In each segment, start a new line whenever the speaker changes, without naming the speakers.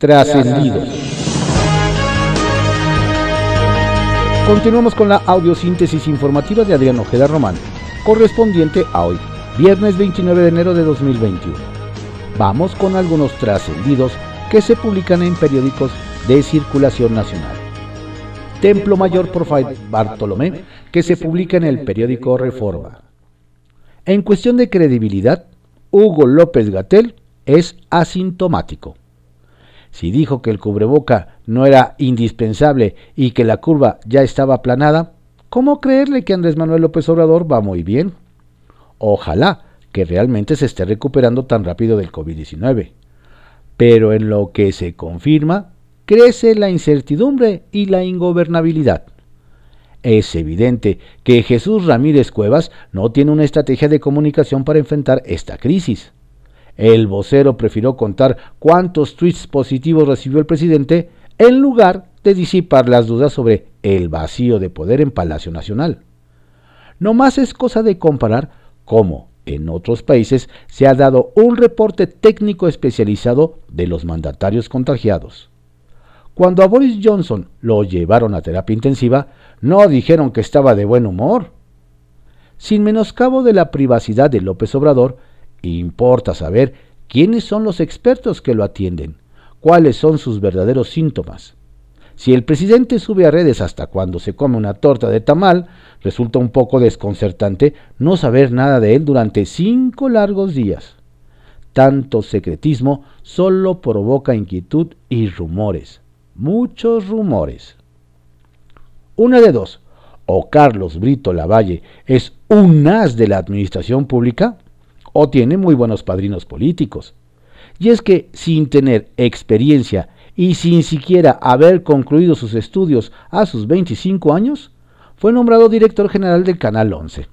Trascendidos. Continuamos con la audiosíntesis informativa de Adrián Ojeda Román, correspondiente a hoy, viernes 29 de enero de 2021. Vamos con algunos trascendidos que se publican en periódicos de circulación nacional. Templo Mayor por Bartolomé, que se publica en el periódico Reforma. En cuestión de credibilidad, Hugo López Gatel es asintomático. Si dijo que el cubreboca no era indispensable y que la curva ya estaba aplanada, ¿cómo creerle que Andrés Manuel López Obrador va muy bien? Ojalá que realmente se esté recuperando tan rápido del COVID-19. Pero en lo que se confirma, crece la incertidumbre y la ingobernabilidad. Es evidente que Jesús Ramírez Cuevas no tiene una estrategia de comunicación para enfrentar esta crisis. El vocero prefirió contar cuántos tweets positivos recibió el presidente en lugar de disipar las dudas sobre el vacío de poder en Palacio Nacional. No más es cosa de comparar cómo en otros países se ha dado un reporte técnico especializado de los mandatarios contagiados. Cuando a Boris Johnson lo llevaron a terapia intensiva, no dijeron que estaba de buen humor. Sin menoscabo de la privacidad de López Obrador, importa saber quiénes son los expertos que lo atienden, cuáles son sus verdaderos síntomas. Si el presidente sube a redes hasta cuando se come una torta de tamal, resulta un poco desconcertante no saber nada de él durante cinco largos días. Tanto secretismo solo provoca inquietud y rumores, muchos rumores. Una de dos, o Carlos Brito Lavalle es un as de la administración pública, o tiene muy buenos padrinos políticos. Y es que sin tener experiencia y sin siquiera haber concluido sus estudios a sus 25 años, fue nombrado director general del Canal 11.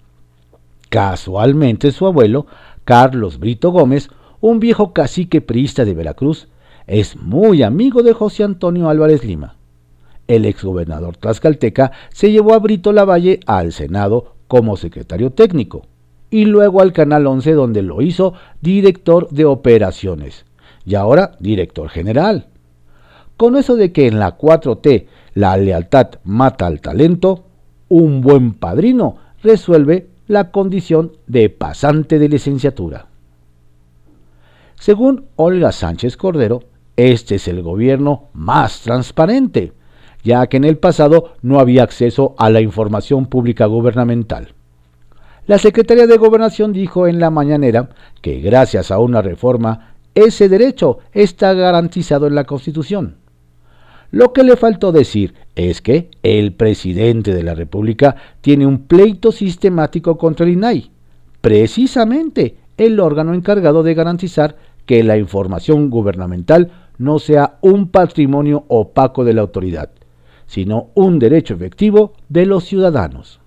Casualmente su abuelo, Carlos Brito Gómez, un viejo cacique priista de Veracruz, es muy amigo de José Antonio Álvarez Lima. El exgobernador tlaxcalteca se llevó a Brito Lavalle al Senado como secretario técnico y luego al Canal 11 donde lo hizo director de operaciones y ahora director general. Con eso de que en la 4T la lealtad mata al talento, un buen padrino resuelve la condición de pasante de licenciatura. Según Olga Sánchez Cordero, este es el gobierno más transparente, ya que en el pasado no había acceso a la información pública gubernamental. La Secretaría de Gobernación dijo en la mañanera que gracias a una reforma ese derecho está garantizado en la Constitución. Lo que le faltó decir es que el presidente de la República tiene un pleito sistemático contra el INAI, precisamente el órgano encargado de garantizar que la información gubernamental no sea un patrimonio opaco de la autoridad, sino un derecho efectivo de los ciudadanos.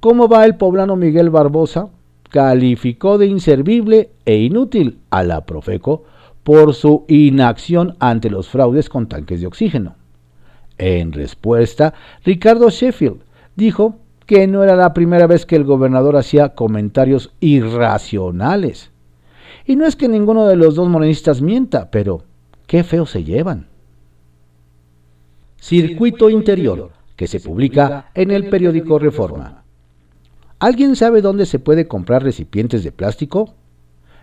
¿Cómo va el poblano Miguel Barbosa? Calificó de inservible e inútil a la Profeco por su inacción ante los fraudes con tanques de oxígeno. En respuesta, Ricardo Sheffield dijo que no era la primera vez que el gobernador hacía comentarios irracionales. Y no es que ninguno de los dos morenistas mienta, pero qué feo se llevan. Circuito Interior, que se publica en el periódico Reforma. ¿Alguien sabe dónde se puede comprar recipientes de plástico?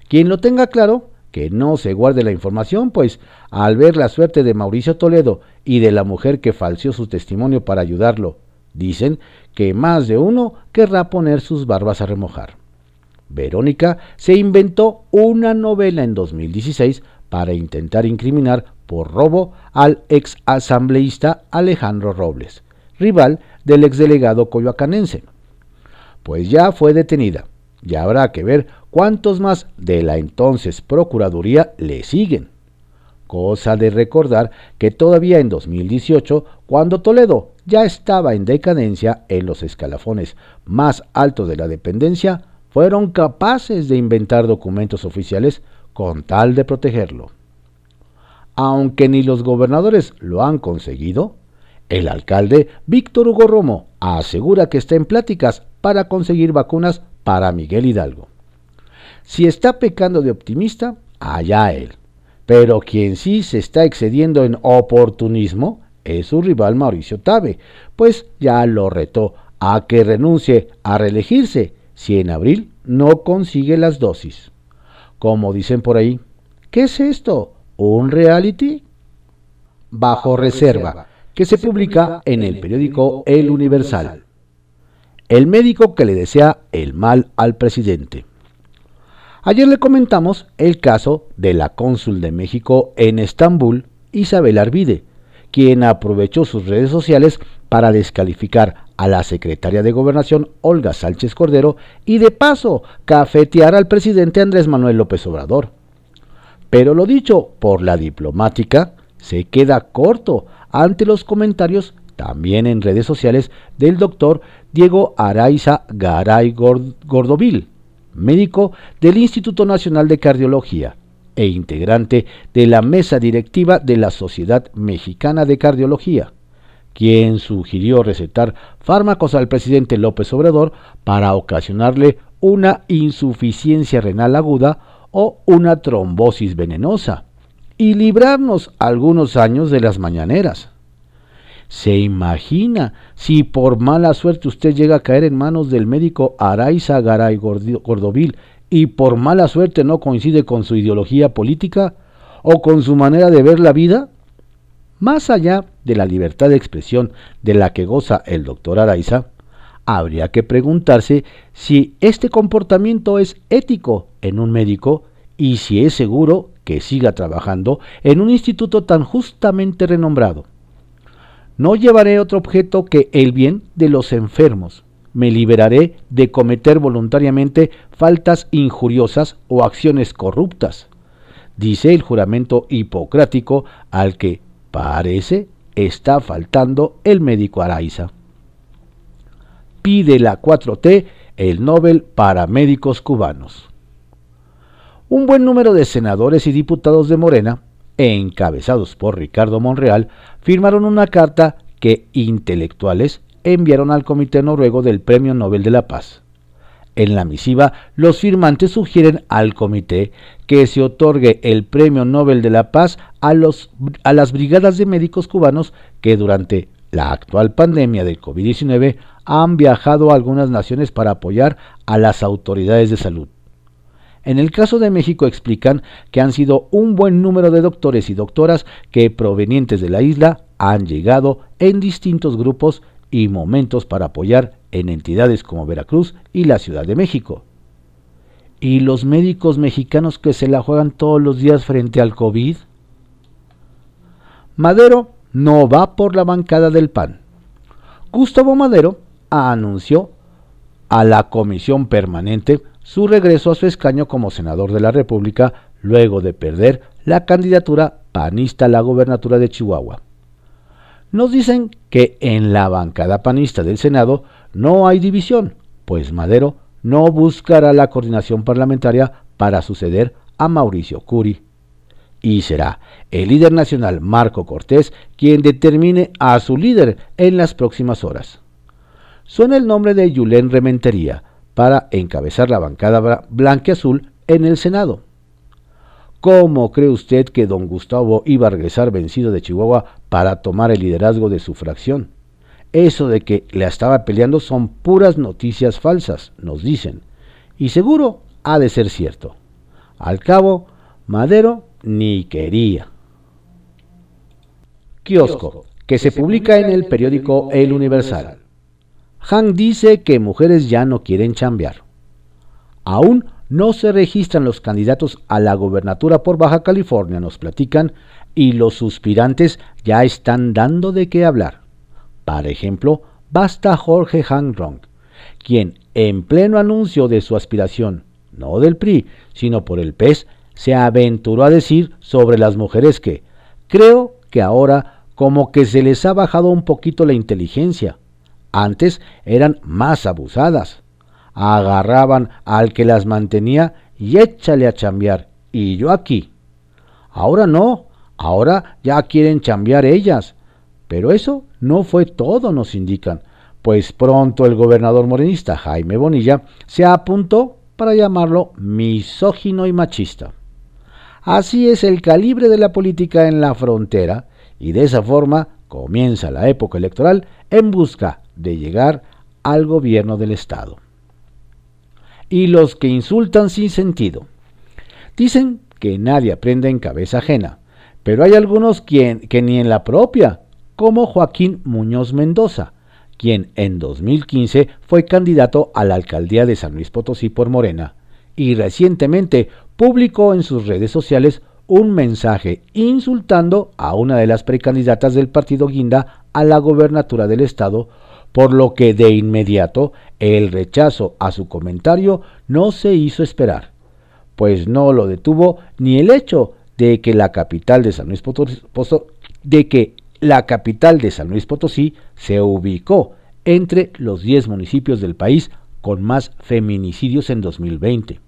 Quien lo tenga claro, que no se guarde la información, pues al ver la suerte de Mauricio Toledo y de la mujer que falseó su testimonio para ayudarlo, dicen que más de uno querrá poner sus barbas a remojar. Verónica se inventó una novela en 2016 para intentar incriminar por robo al ex asambleísta Alejandro Robles, rival del exdelegado coyoacanense. Pues ya fue detenida y habrá que ver cuántos más de la entonces Procuraduría le siguen. Cosa de recordar que todavía en 2018, cuando Toledo ya estaba en decadencia en los escalafones más altos de la dependencia, fueron capaces de inventar documentos oficiales con tal de protegerlo. Aunque ni los gobernadores lo han conseguido, el alcalde Víctor Hugo Romo asegura que está en pláticas para conseguir vacunas para Miguel Hidalgo. Si está pecando de optimista, allá él. Pero quien sí se está excediendo en oportunismo es su rival Mauricio Tabe, pues ya lo retó a que renuncie a reelegirse si en abril no consigue las dosis. Como dicen por ahí, ¿qué es esto? ¿Un reality? Bajo reserva, que se publica en el periódico El Universal. El médico que le desea el mal al presidente. Ayer le comentamos el caso de la cónsul de México en Estambul, Isabel Arvide, quien aprovechó sus redes sociales para descalificar a la secretaria de Gobernación Olga Sánchez Cordero y de paso cafetear al presidente Andrés Manuel López Obrador. Pero lo dicho por la diplomática se queda corto ante los comentarios también en redes sociales del doctor Diego Araiza Garay Gordovil, médico del Instituto Nacional de Cardiología e integrante de la mesa directiva de la Sociedad Mexicana de Cardiología quien sugirió recetar fármacos al presidente López Obrador para ocasionarle una insuficiencia renal aguda o una trombosis venenosa y librarnos algunos años de las mañaneras. ¿Se imagina si por mala suerte usted llega a caer en manos del médico Araiza Garay Gordovil y por mala suerte no coincide con su ideología política o con su manera de ver la vida? Más allá de la libertad de expresión de la que goza el doctor Araiza, habría que preguntarse si este comportamiento es ético en un médico y si es seguro que siga trabajando en un instituto tan justamente renombrado. No llevaré otro objeto que el bien de los enfermos. Me liberaré de cometer voluntariamente faltas injuriosas o acciones corruptas, dice el juramento hipocrático al que Parece está faltando el médico Araiza. Pide la 4T el Nobel para médicos cubanos. Un buen número de senadores y diputados de Morena, encabezados por Ricardo Monreal, firmaron una carta que intelectuales enviaron al Comité Noruego del Premio Nobel de la Paz. En la misiva, los firmantes sugieren al comité que se otorgue el Premio Nobel de la Paz a, los, a las brigadas de médicos cubanos que durante la actual pandemia del COVID-19 han viajado a algunas naciones para apoyar a las autoridades de salud. En el caso de México explican que han sido un buen número de doctores y doctoras que provenientes de la isla han llegado en distintos grupos y momentos para apoyar en entidades como Veracruz y la Ciudad de México. ¿Y los médicos mexicanos que se la juegan todos los días frente al COVID? Madero no va por la bancada del PAN. Gustavo Madero anunció a la comisión permanente su regreso a su escaño como senador de la República luego de perder la candidatura panista a la gobernatura de Chihuahua. Nos dicen que en la bancada panista del Senado no hay división, pues Madero no buscará la coordinación parlamentaria para suceder a Mauricio Curi. Y será el líder nacional Marco Cortés quien determine a su líder en las próximas horas. Suena el nombre de Yulén Rementería para encabezar la bancada blanqueazul en el Senado. ¿Cómo cree usted que don Gustavo iba a regresar vencido de Chihuahua para tomar el liderazgo de su fracción? Eso de que la estaba peleando son puras noticias falsas, nos dicen. Y seguro ha de ser cierto. Al cabo, Madero ni quería. Kiosco, que se publica en el periódico El Universal. Han dice que mujeres ya no quieren chambear. Aún no se registran los candidatos a la gobernatura por Baja California, nos platican, y los suspirantes ya están dando de qué hablar. Por ejemplo, basta Jorge Hangrong, quien en pleno anuncio de su aspiración, no del PRI, sino por el PES, se aventuró a decir sobre las mujeres que creo que ahora como que se les ha bajado un poquito la inteligencia. Antes eran más abusadas agarraban al que las mantenía y échale a chambear, y yo aquí. Ahora no, ahora ya quieren chambear ellas. Pero eso no fue todo, nos indican, pues pronto el gobernador morenista Jaime Bonilla se apuntó para llamarlo misógino y machista. Así es el calibre de la política en la frontera y de esa forma comienza la época electoral en busca de llegar al gobierno del Estado. Y los que insultan sin sentido. Dicen que nadie aprende en cabeza ajena, pero hay algunos quien, que ni en la propia, como Joaquín Muñoz Mendoza, quien en 2015 fue candidato a la alcaldía de San Luis Potosí por Morena, y recientemente publicó en sus redes sociales un mensaje insultando a una de las precandidatas del partido Guinda a la gobernatura del estado, por lo que de inmediato el rechazo a su comentario no se hizo esperar, pues no lo detuvo ni el hecho de que la capital de San Luis Potosí, se ubicó entre los 10 municipios del país con más feminicidios en 2020.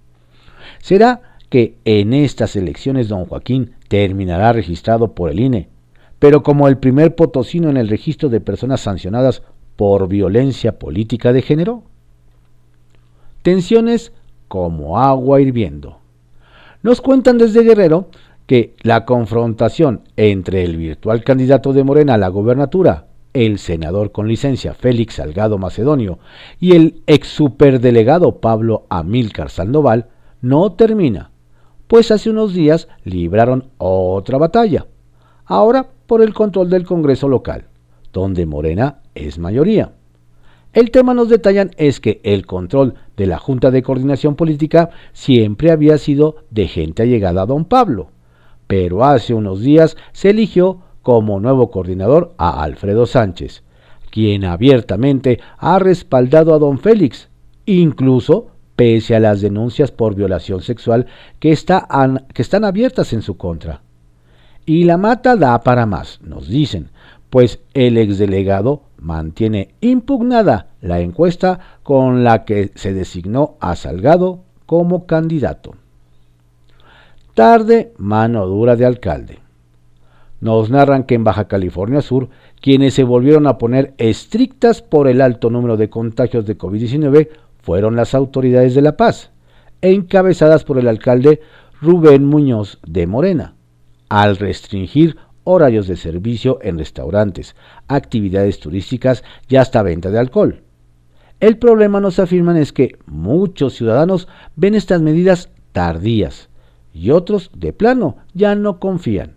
¿Será que en estas elecciones don Joaquín terminará registrado por el INE, pero como el primer potosino en el registro de personas sancionadas por violencia política de género? Tensiones como agua hirviendo. Nos cuentan desde Guerrero que la confrontación entre el virtual candidato de Morena a la gobernatura, el senador con licencia Félix Salgado Macedonio, y el ex superdelegado Pablo Amílcar Sandoval, no termina, pues hace unos días libraron otra batalla, ahora por el control del Congreso local, donde Morena es mayoría. El tema nos detallan es que el control de la Junta de Coordinación Política siempre había sido de gente allegada a don Pablo, pero hace unos días se eligió como nuevo coordinador a Alfredo Sánchez, quien abiertamente ha respaldado a don Félix, incluso pese a las denuncias por violación sexual que, están abiertas en su contra. Y la mata da para más, nos dicen, pues el exdelegado mantiene impugnada la encuesta con la que se designó a Salgado como candidato. Tarde, mano dura de alcalde. Nos narran que en Baja California Sur, quienes se volvieron a poner estrictas por el alto número de contagios de COVID-19 fueron las autoridades de La Paz, encabezadas por el alcalde Rubén Muñoz de Morena, al restringir horarios de servicio en restaurantes, actividades turísticas y hasta venta de alcohol. El problema, nos afirman, es que muchos ciudadanos ven estas medidas tardías, y otros, de plano, ya no confían.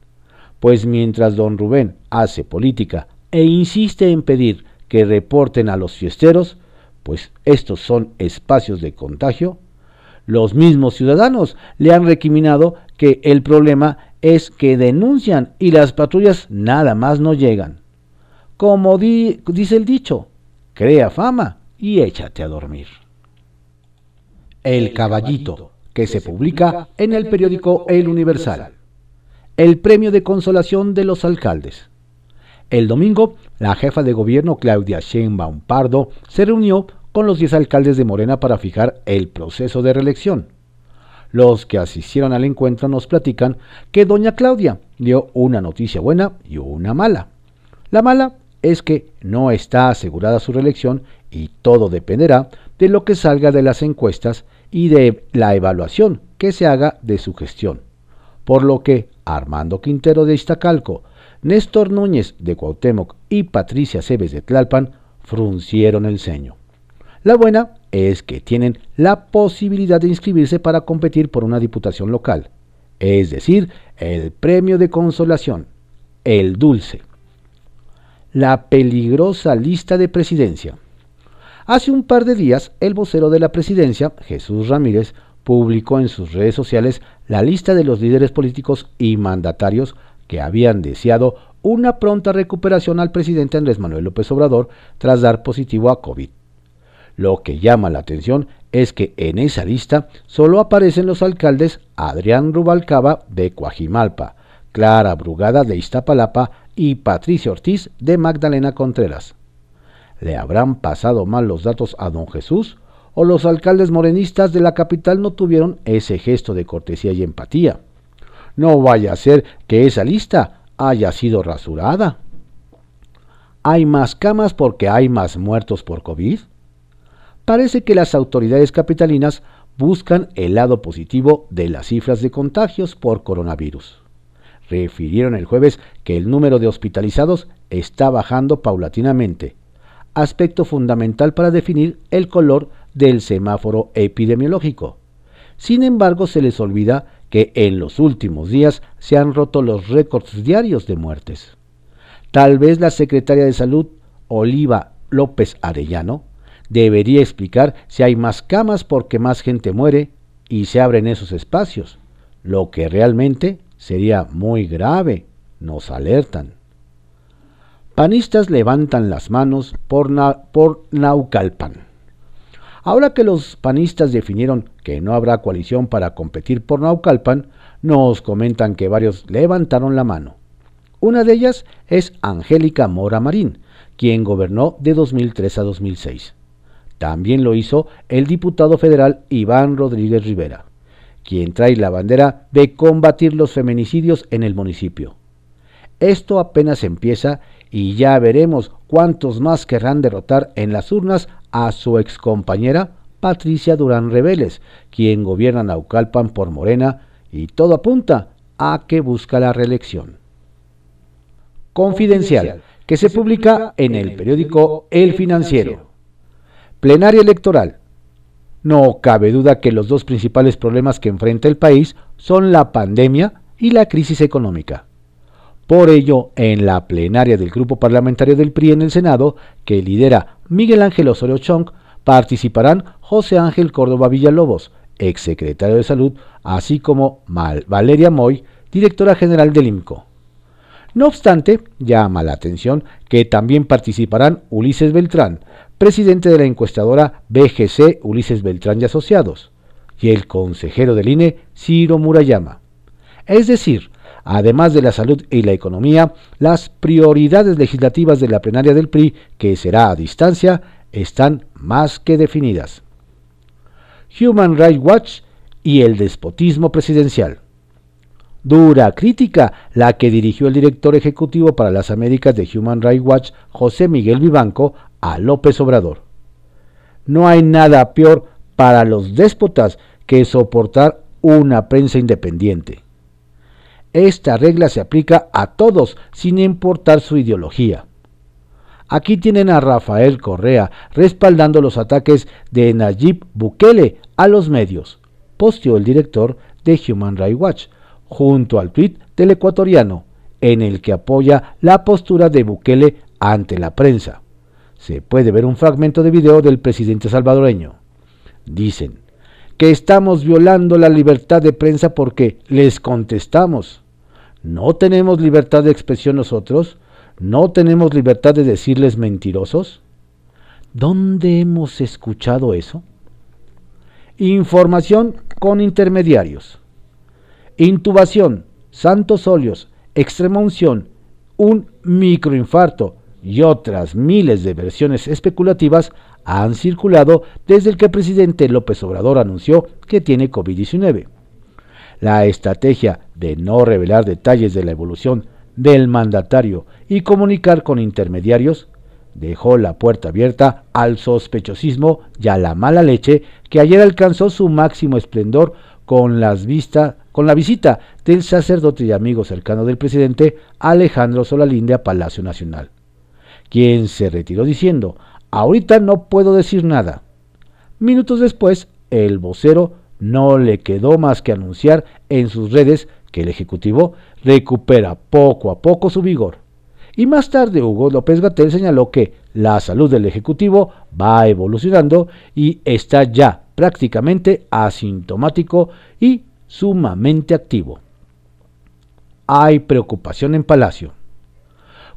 Pues mientras don Rubén hace política e insiste en pedir que reporten a los fiesteros, pues estos son espacios de contagio, los mismos ciudadanos le han recriminado que el problema es que denuncian y las patrullas nada más no llegan. Como dice el dicho, crea fama y échate a dormir. El caballito que se publica en el periódico El Universal. El premio de consolación de los alcaldes. El domingo, la jefa de gobierno Claudia Sheinbaum Pardo se reunió con los 10 alcaldes de Morena para fijar el proceso de reelección. Los que asistieron al encuentro nos platican que doña Claudia dio una noticia buena y una mala. La mala es que no está asegurada su reelección y todo dependerá de lo que salga de las encuestas y de la evaluación que se haga de su gestión. Por lo que Armando Quintero de Iztacalco, Néstor Núñez de Cuauhtémoc y Patricia Cebes de Tlalpan fruncieron el ceño. La buena es que tienen la posibilidad de inscribirse para competir por una diputación local, es decir, el premio de consolación, el dulce. La peligrosa lista de presidencia. Hace un par de días, el vocero de la presidencia, Jesús Ramírez, publicó en sus redes sociales la lista de los líderes políticos y mandatarios que habían deseado una pronta recuperación al presidente Andrés Manuel López Obrador tras dar positivo a COVID. Lo que llama la atención es que en esa lista solo aparecen los alcaldes Adrián Rubalcaba de Coajimalpa, Clara Brugada de Iztapalapa y Patricia Ortiz de Magdalena Contreras. ¿Le habrán pasado mal los datos a don Jesús? ¿O los alcaldes morenistas de la capital no tuvieron ese gesto de cortesía y empatía? No vaya a ser que esa lista haya sido rasurada. ¿Hay más camas porque hay más muertos por COVID? Parece que las autoridades capitalinas buscan el lado positivo de las cifras de contagios por coronavirus. Refirieron el jueves que el número de hospitalizados está bajando paulatinamente, aspecto fundamental para definir el color del semáforo epidemiológico. Sin embargo, se les olvida que en los últimos días se han roto los récords diarios de muertes. Tal vez la secretaria de Salud, Oliva López Arellano, debería explicar si hay más camas porque más gente muere y se abren esos espacios, lo que realmente sería muy grave, nos alertan. Panistas levantan las manos por, por Naucalpan. Ahora que los panistas definieron que no habrá coalición para competir por Naucalpan, nos comentan que varios levantaron la mano. Una de ellas es Angélica Mora Marín, quien gobernó de 2003 a 2006. También lo hizo el diputado federal Iván Rodríguez Rivera, quien trae la bandera de combatir los feminicidios en el municipio. Esto apenas empieza y ya veremos cuántos más querrán derrotar en las urnas a su excompañera Patricia Durán Reveles, quien gobierna Naucalpan por Morena y todo apunta a que busca la reelección. Confidencial, que se publica en el periódico El Financiero. Plenaria electoral. No cabe duda que los dos principales problemas que enfrenta el país son la pandemia y la crisis económica. Por ello, en la plenaria del grupo parlamentario del PRI en el Senado, que lidera Miguel Ángel Osorio Chong, participarán José Ángel Córdoba Villalobos, exsecretario de Salud, así como Valeria Moy, directora general del IMCO. No obstante, llama la atención que también participarán Ulises Beltrán, presidente de la encuestadora BGC Ulises Beltrán y Asociados, y el consejero del INE Ciro Murayama. Es decir, además de la salud y la economía, las prioridades legislativas de la plenaria del PRI, que será a distancia, están más que definidas. Human Rights Watch y el despotismo presidencial. Dura crítica la que dirigió el director ejecutivo para las Américas de Human Rights Watch, José Miguel Vivanco, a López Obrador. No hay nada peor para los déspotas que soportar una prensa independiente. Esta regla se aplica a todos sin importar su ideología. Aquí tienen a Rafael Correa respaldando los ataques de Nayib Bukele a los medios, posteó el director de Human Rights Watch, junto al tweet del ecuatoriano, en el que apoya la postura de Bukele ante la prensa se puede ver un fragmento de video del presidente salvadoreño. Dicen que estamos violando la libertad de prensa porque les contestamos. ¿No tenemos libertad de expresión nosotros? ¿No tenemos libertad de decirles mentirosos? ¿Dónde hemos escuchado eso? Información con intermediarios. Intubación, santos óleos, extrema unción, un microinfarto, y otras miles de versiones especulativas han circulado desde el que el presidente López Obrador anunció que tiene COVID-19. La estrategia de no revelar detalles de la evolución del mandatario y comunicar con intermediarios dejó la puerta abierta al sospechosismo y a la mala leche que ayer alcanzó su máximo esplendor con, las con la visita del sacerdote y amigo cercano del presidente Alejandro Solalinde a Palacio Nacional quien se retiró diciendo, ahorita no puedo decir nada. Minutos después, el vocero no le quedó más que anunciar en sus redes que el Ejecutivo recupera poco a poco su vigor. Y más tarde Hugo López Gatel señaló que la salud del Ejecutivo va evolucionando y está ya prácticamente asintomático y sumamente activo. Hay preocupación en Palacio.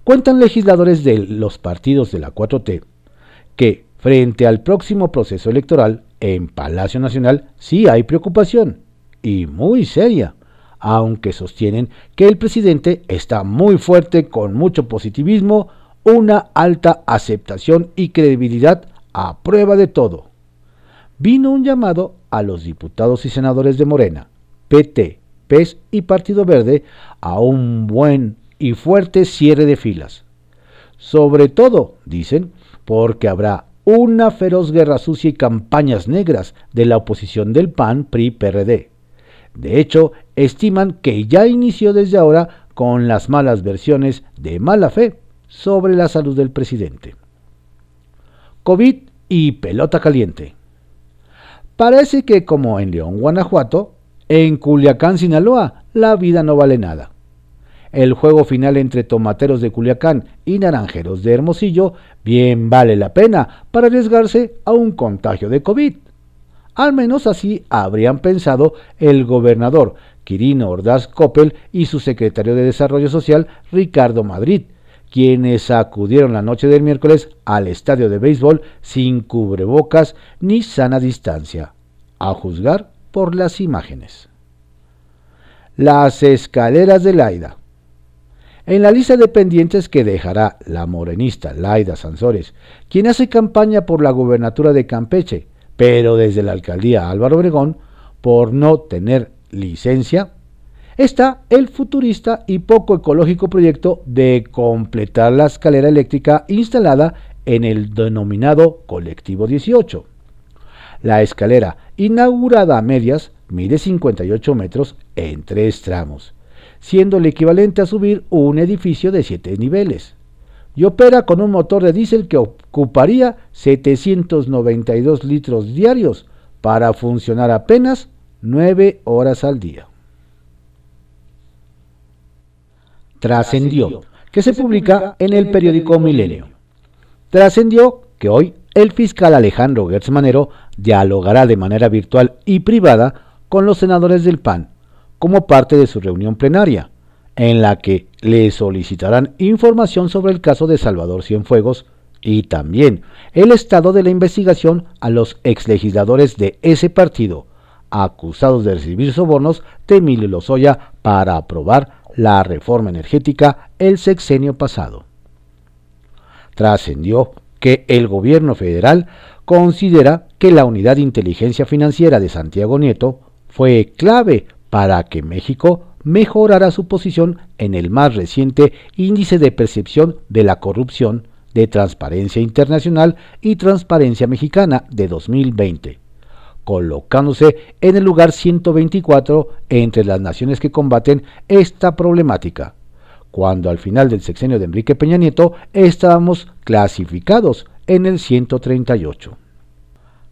Cuentan legisladores de los partidos de la 4T que frente al próximo proceso electoral en Palacio Nacional sí hay preocupación, y muy seria, aunque sostienen que el presidente está muy fuerte con mucho positivismo, una alta aceptación y credibilidad a prueba de todo. Vino un llamado a los diputados y senadores de Morena, PT, PES y Partido Verde a un buen y fuerte cierre de filas. Sobre todo, dicen, porque habrá una feroz guerra sucia y campañas negras de la oposición del PAN, PRI, PRD. De hecho, estiman que ya inició desde ahora con las malas versiones de mala fe sobre la salud del presidente. COVID y pelota caliente. Parece que como en León, Guanajuato, en Culiacán, Sinaloa, la vida no vale nada. El juego final entre tomateros de Culiacán y naranjeros de Hermosillo bien vale la pena para arriesgarse a un contagio de COVID. Al menos así habrían pensado el gobernador Quirino Ordaz Coppel y su secretario de Desarrollo Social Ricardo Madrid, quienes acudieron la noche del miércoles al estadio de béisbol sin cubrebocas ni sana distancia, a juzgar por las imágenes. Las escaleras de Laida. En la lista de pendientes que dejará la morenista Laida Sansores, quien hace campaña por la gubernatura de Campeche, pero desde la alcaldía Álvaro Obregón, por no tener licencia, está el futurista y poco ecológico proyecto de completar la escalera eléctrica instalada en el denominado Colectivo 18. La escalera, inaugurada a medias, mide 58 metros en tres tramos, siendo el equivalente a subir un edificio de 7 niveles y opera con un motor de diésel que ocuparía 792 litros diarios para funcionar apenas 9 horas al día. Trascendió, que se publica en el periódico Milenio. Trascendió que hoy el fiscal Alejandro Gertz Manero dialogará de manera virtual y privada con los senadores del PAN como parte de su reunión plenaria en la que le solicitarán información sobre el caso de Salvador Cienfuegos y también el estado de la investigación a los exlegisladores de ese partido, acusados de recibir sobornos de Emilio Lozoya para aprobar la reforma energética el sexenio pasado. Trascendió que el gobierno federal considera que la unidad de inteligencia financiera de Santiago Nieto fue clave para que México mejorará su posición en el más reciente índice de percepción de la corrupción de Transparencia Internacional y Transparencia Mexicana de 2020, colocándose en el lugar 124 entre las naciones que combaten esta problemática, cuando al final del sexenio de Enrique Peña Nieto estábamos clasificados en el 138.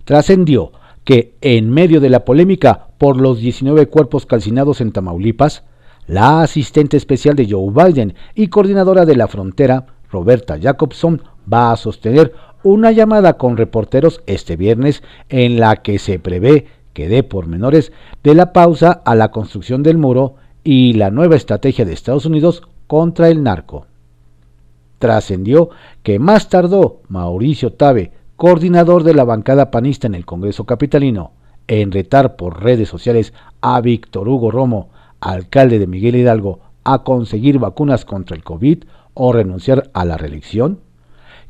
Trascendió que, en medio de la polémica por los 19 cuerpos calcinados en Tamaulipas, la asistente especial de Joe Biden y coordinadora de la frontera, Roberta Jacobson, va a sostener una llamada con reporteros este viernes en la que se prevé que dé pormenores de la pausa a la construcción del muro y la nueva estrategia de Estados Unidos contra el narco. Trascendió que más tardó Mauricio Tabe, coordinador de la bancada panista en el Congreso Capitalino, en retar por redes sociales a Víctor Hugo Romo, alcalde de Miguel Hidalgo, a conseguir vacunas contra el COVID o renunciar a la reelección?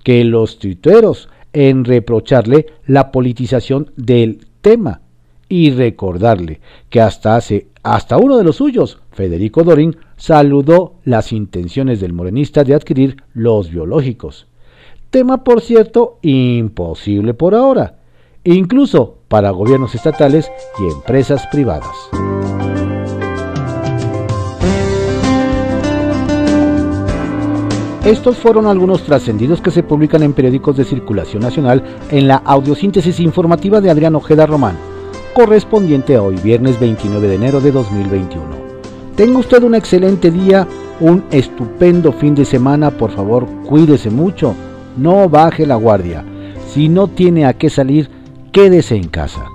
Que los tuiteros en reprocharle la politización del tema y recordarle que hasta hace hasta uno de los suyos, Federico Dorín, saludó las intenciones del morenista de adquirir los biológicos. Tema, por cierto, imposible por ahora, incluso para gobiernos estatales y empresas privadas. Estos fueron algunos trascendidos que se publican en periódicos de circulación nacional en la audiosíntesis informativa de Adrián Ojeda Román, correspondiente a hoy, viernes 29 de enero de 2021. Tenga usted un excelente día, un estupendo fin de semana, por favor, cuídese mucho no baje la guardia. Si no tiene a qué salir, quédese en casa.